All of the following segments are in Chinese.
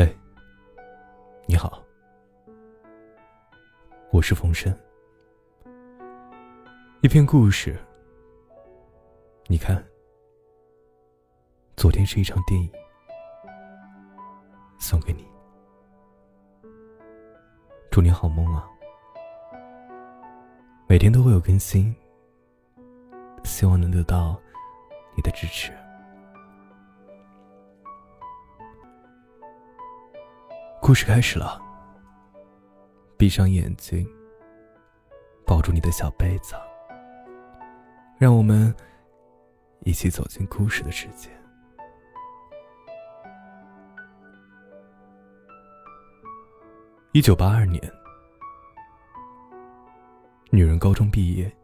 嘿，你好，我是冯生。一篇故事，你看，昨天是一场电影，送给你，祝你好梦啊！每天都会有更新，希望能得到你的支持。故事开始了，闭上眼睛，抱住你的小被子，让我们一起走进故事的世界。一九八二年，女人高中毕业，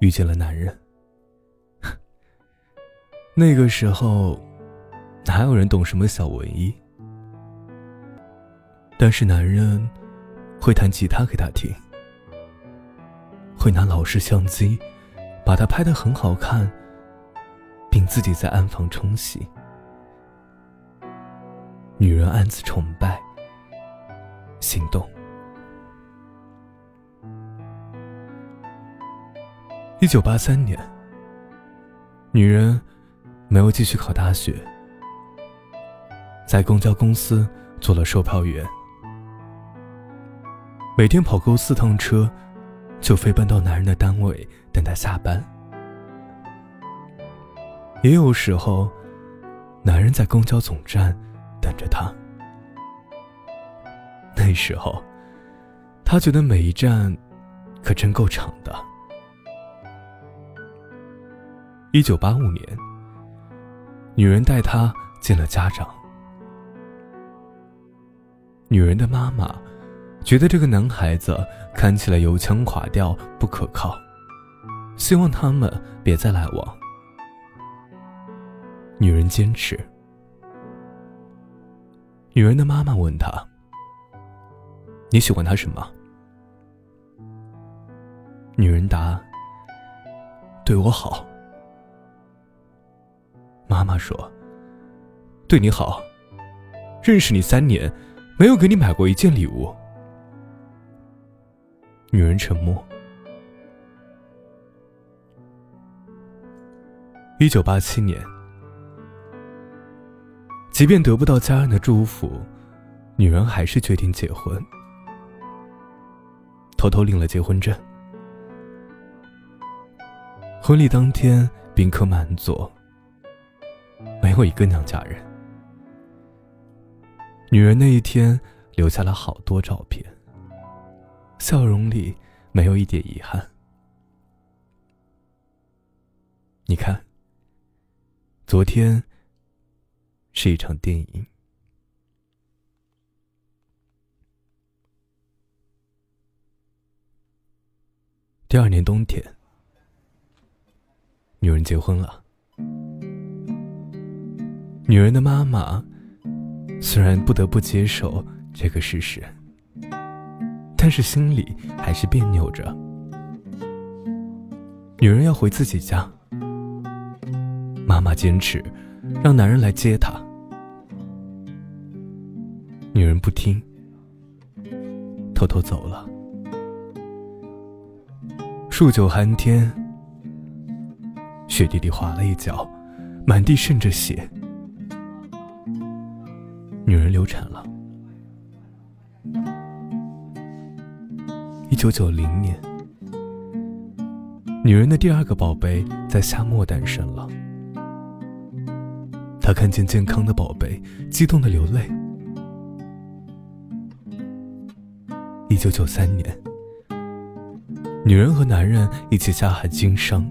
遇见了男人。那个时候，哪有人懂什么小文艺？但是男人会弹吉他给她听，会拿老式相机把她拍得很好看，并自己在暗房冲洗。女人暗自崇拜、心动。一九八三年，女人没有继续考大学，在公交公司做了售票员。每天跑够四趟车，就飞奔到男人的单位等他下班。也有时候，男人在公交总站等着她。那时候，他觉得每一站可真够长的。一九八五年，女人带他见了家长。女人的妈妈。觉得这个男孩子看起来油腔垮调，不可靠，希望他们别再来往。女人坚持。女人的妈妈问他：“你喜欢他什么？”女人答：“对我好。”妈妈说：“对你好，认识你三年，没有给你买过一件礼物。”女人沉默。一九八七年，即便得不到家人的祝福，女人还是决定结婚，偷偷领了结婚证。婚礼当天，宾客满座，没有一个娘家人。女人那一天留下了好多照片。笑容里没有一点遗憾。你看，昨天是一场电影。第二年冬天，女人结婚了。女人的妈妈虽然不得不接受这个事实。但是心里还是别扭着。女人要回自己家，妈妈坚持让男人来接她。女人不听，偷偷走了。数九寒天，雪地里滑了一跤，满地渗着血。九九零年，女人的第二个宝贝在夏末诞生了。她看见健康的宝贝，激动的流泪。一九九三年，女人和男人一起下海经商。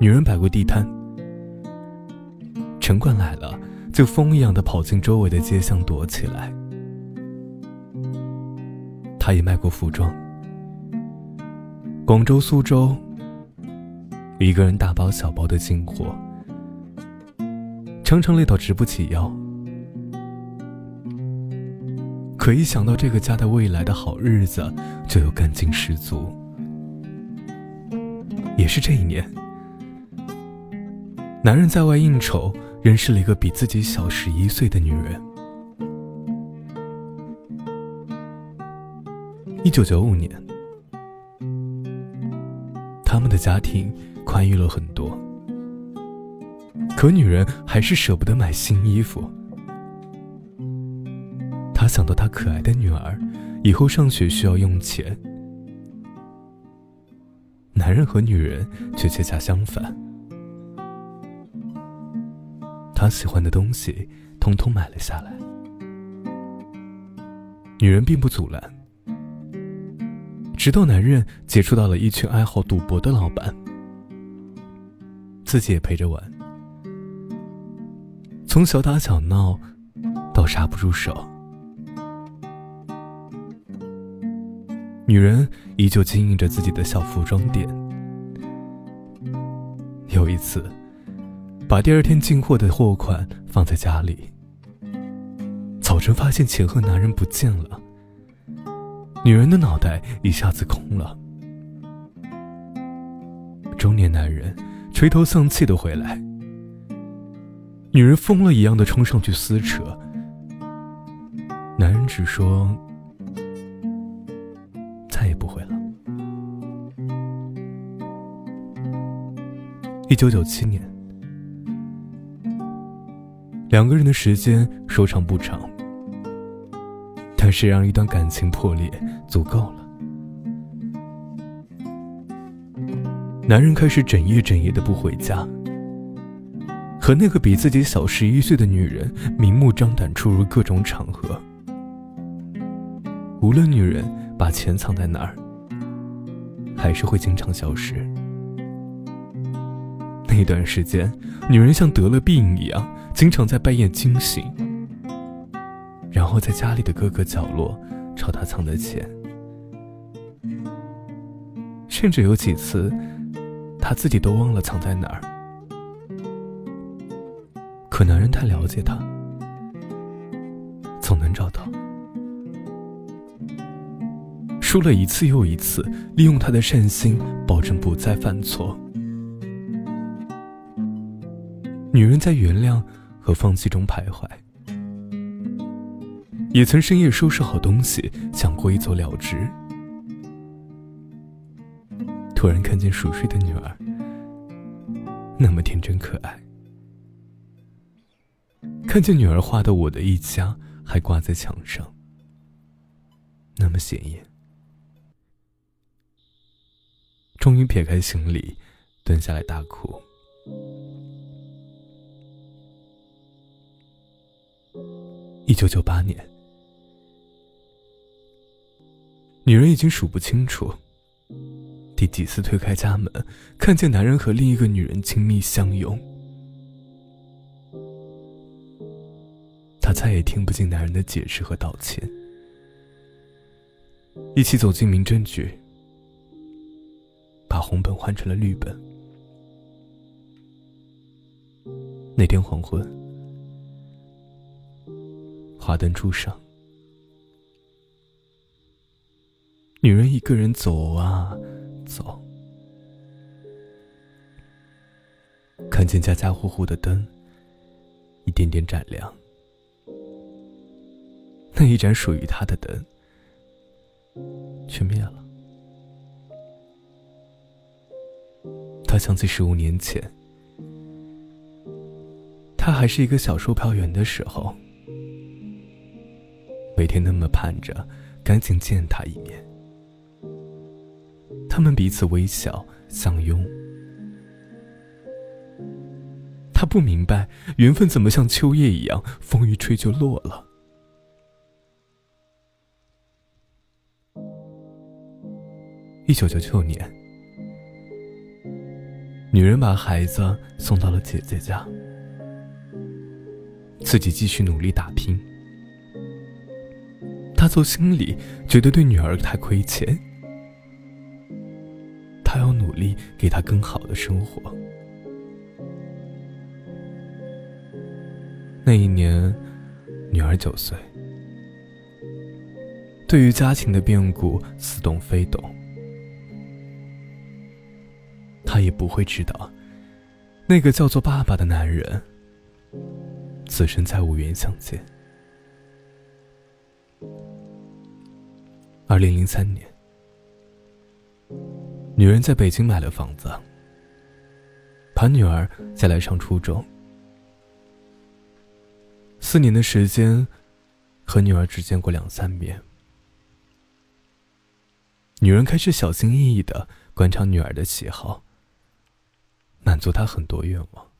女人摆过地摊，城管来了，就疯一样的跑进周围的街巷躲起来。他也卖过服装，广州、苏州，一个人大包小包的进货，常常累到直不起腰。可一想到这个家的未来的好日子，就有干劲十足。也是这一年，男人在外应酬，认识了一个比自己小十一岁的女人。一九九五年，他们的家庭宽裕了很多，可女人还是舍不得买新衣服。她想到她可爱的女儿以后上学需要用钱，男人和女人却恰恰相反。他喜欢的东西，通通买了下来。女人并不阻拦，直到男人接触到了一群爱好赌博的老板，自己也陪着玩。从小打小闹，到刹不住手，女人依旧经营着自己的小服装店。有一次。把第二天进货的货款放在家里。早晨发现钱和男人不见了，女人的脑袋一下子空了。中年男人垂头丧气的回来，女人疯了一样的冲上去撕扯，男人只说再也不会了。一九九七年。两个人的时间说长不长，是让一段感情破裂足够了。男人开始整夜整夜的不回家，和那个比自己小十一岁的女人明目张胆出入各种场合。无论女人把钱藏在哪儿，还是会经常消失。那段时间，女人像得了病一样。经常在半夜惊醒，然后在家里的各个角落找他藏的钱，甚至有几次，他自己都忘了藏在哪儿。可男人太了解他，总能找到。输了一次又一次，利用他的善心，保证不再犯错。女人在原谅。和放弃中徘徊，也曾深夜收拾好东西，想过一走了之。突然看见熟睡的女儿，那么天真可爱；看见女儿画的我的一家，还挂在墙上，那么显眼。终于撇开行李，蹲下来大哭。一九九八年，女人已经数不清楚第几次推开家门，看见男人和另一个女人亲密相拥。她再也听不进男人的解释和道歉。一起走进民政局，把红本换成了绿本。那天黄昏。华灯初上，女人一个人走啊走，看见家家户户的灯一点点闪亮，那一盏属于她的灯却灭了。她想起十五年前，她还是一个小售票员的时候。每天那么盼着，赶紧见他一面。他们彼此微笑相拥。他不明白缘分怎么像秋叶一样，风一吹就落了。一九九九年，女人把孩子送到了姐姐家，自己继续努力打拼。他从心里觉得对女儿太亏欠，他要努力给她更好的生活。那一年，女儿九岁，对于家庭的变故似懂非懂，他也不会知道，那个叫做爸爸的男人此生再无缘相见。二零零三年，女人在北京买了房子，把女儿接来上初中。四年的时间，和女儿只见过两三面。女人开始小心翼翼的观察女儿的喜好，满足她很多愿望。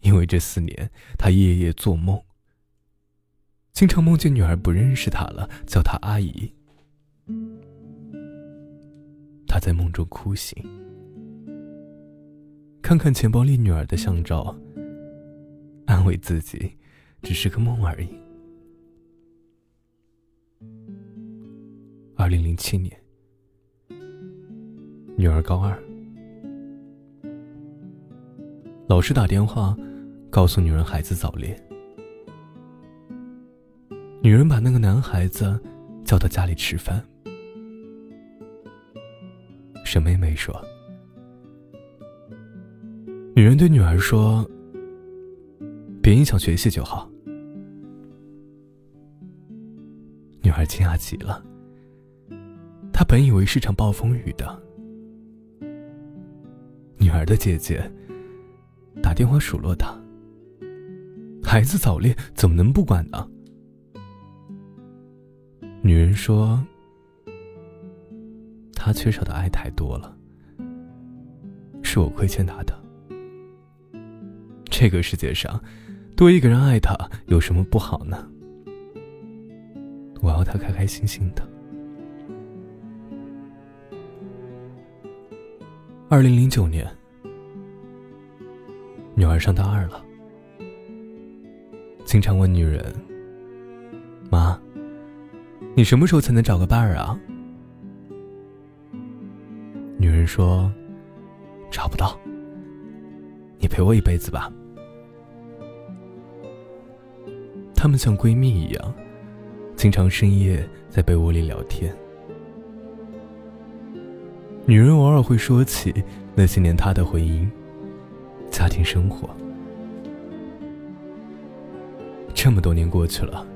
因为这四年，她夜夜做梦，经常梦见女儿不认识她了，叫她阿姨。他在梦中哭醒，看看钱包里女儿的相照，安慰自己，只是个梦而已。二零零七年，女儿高二，老师打电话告诉女人孩子早恋。女人把那个男孩子叫到家里吃饭，沈妹妹说。女人对女儿说：“别影响学习就好。”女儿惊讶极了。她本以为是场暴风雨的，女儿的姐姐打电话数落她：“孩子早恋怎么能不管呢？”女人说：“他缺少的爱太多了，是我亏欠他的。这个世界上，多一个人爱他有什么不好呢？我要他开开心心的。”二零零九年，女儿上大二了，经常问女人：“妈，你什么时候才能找个伴儿啊？”说：“找不到，你陪我一辈子吧。”她们像闺蜜一样，经常深夜在被窝里聊天。女人偶尔会说起那些年她的婚姻、家庭生活。这么多年过去了，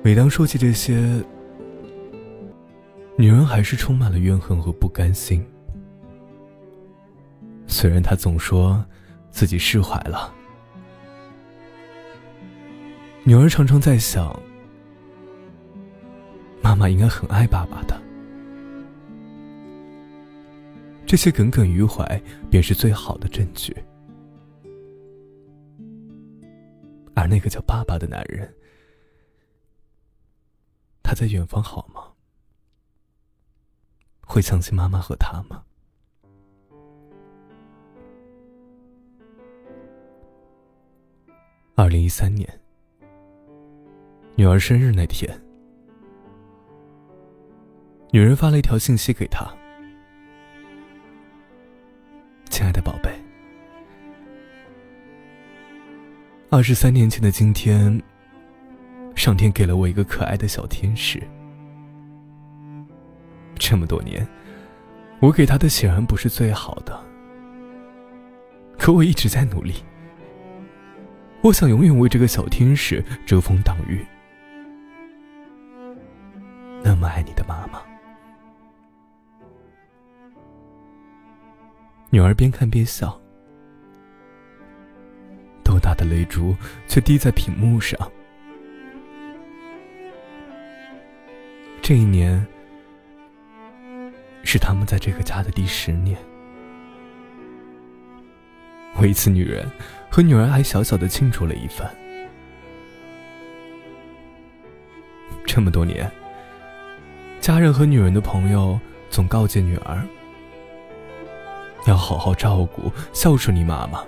每当说起这些，女人还是充满了怨恨和不甘心。虽然她总说自己释怀了，女儿常常在想，妈妈应该很爱爸爸的。这些耿耿于怀，便是最好的证据。而那个叫爸爸的男人，他在远方好吗？会想起妈妈和他吗？二零一三年，女儿生日那天，女人发了一条信息给他。亲爱的宝贝，二十三年前的今天，上天给了我一个可爱的小天使。这么多年，我给他的显然不是最好的，可我一直在努力。我想永远为这个小天使遮风挡雨。那么爱你的妈妈。女儿边看边笑，豆大的泪珠却滴在屏幕上。这一年是他们在这个家的第十年。为此，女人和女儿还小小的庆祝了一番。这么多年，家人和女人的朋友总告诫女儿。要好好照顾、孝顺你妈妈。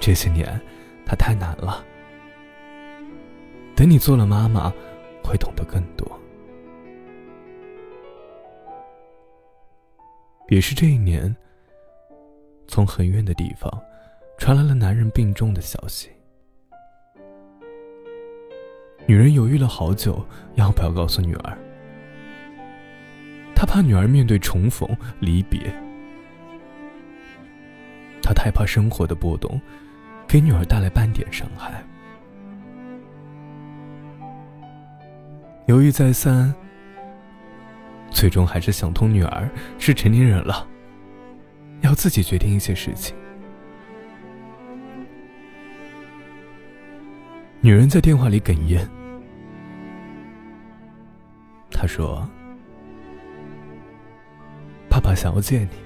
这些年，她太难了。等你做了妈妈，会懂得更多。也是这一年，从很远的地方传来了男人病重的消息。女人犹豫了好久，要不要告诉女儿？她怕女儿面对重逢、离别。他太怕生活的波动给女儿带来半点伤害。犹豫再三，最终还是想通：女儿是成年人了，要自己决定一些事情。女人在电话里哽咽，她说：“爸爸想要见你，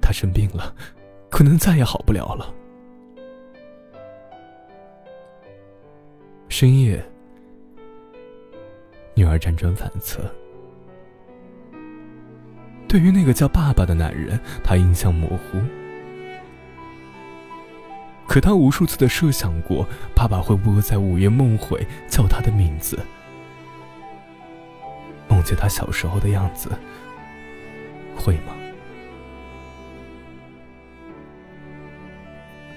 他生病了，可能再也好不了了。”深夜。女儿辗转反侧，对于那个叫爸爸的男人，她印象模糊。可她无数次的设想过，爸爸会不会在午夜梦回叫他的名字，梦见他小时候的样子，会吗？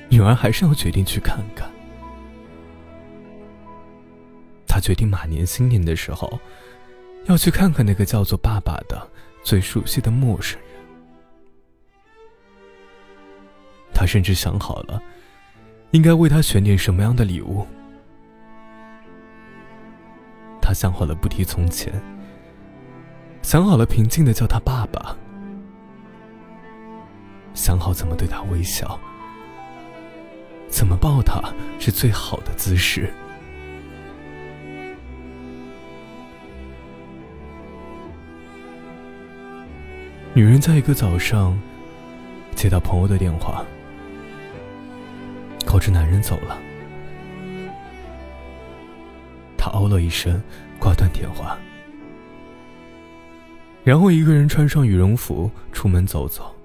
女儿还是要决定去看看。她决定马年新年的时候，要去看看那个叫做爸爸的最熟悉的陌生人。他甚至想好了，应该为他选点什么样的礼物。他想好了不提从前，想好了平静的叫他爸爸，想好怎么对他微笑，怎么抱他是最好的姿势。女人在一个早上接到朋友的电话，告知男人走了。她哦了一声，挂断电话，然后一个人穿上羽绒服出门走走。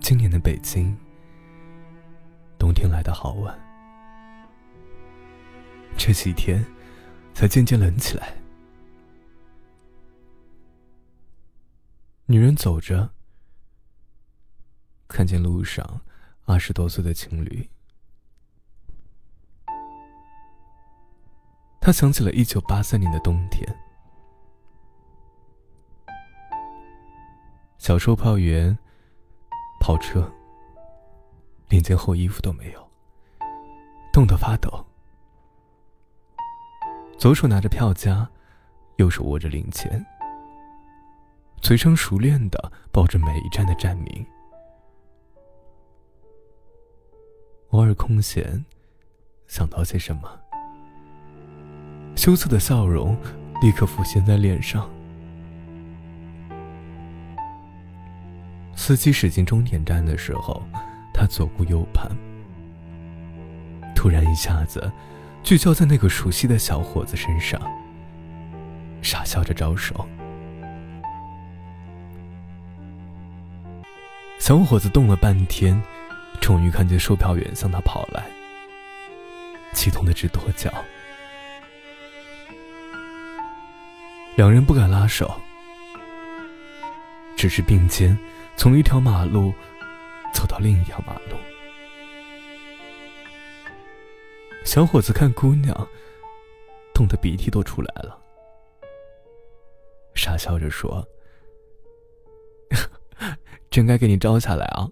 今年的北京，冬天来的好晚，这几天才渐渐冷起来。女人走着，看见路上二十多岁的情侣，她想起了一九八三年的冬天，小售票员跑车，连件厚衣服都没有，冻得发抖，左手拿着票夹，右手握着零钱。嘴上熟练的报着每一站的站名，偶尔空闲，想到些什么，羞涩的笑容立刻浮现在脸上。司机驶进终点站的时候，他左顾右盼，突然一下子聚焦在那个熟悉的小伙子身上，傻笑着招手。小伙子动了半天，终于看见售票员向他跑来，激动的直跺脚。两人不敢拉手，只是并肩从一条马路走到另一条马路。小伙子看姑娘，冻得鼻涕都出来了，傻笑着说。真该给你招下来啊！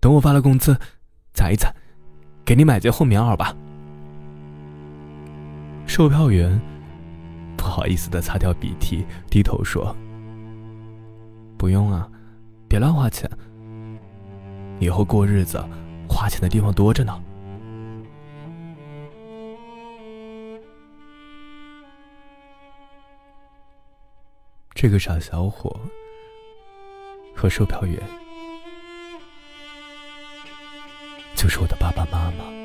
等我发了工资，攒一攒，给你买件厚棉袄吧。售票员不好意思的擦掉鼻涕，低头说：“不用啊，别乱花钱。以后过日子，花钱的地方多着呢。”这个傻小伙。和售票员，就是我的爸爸妈妈。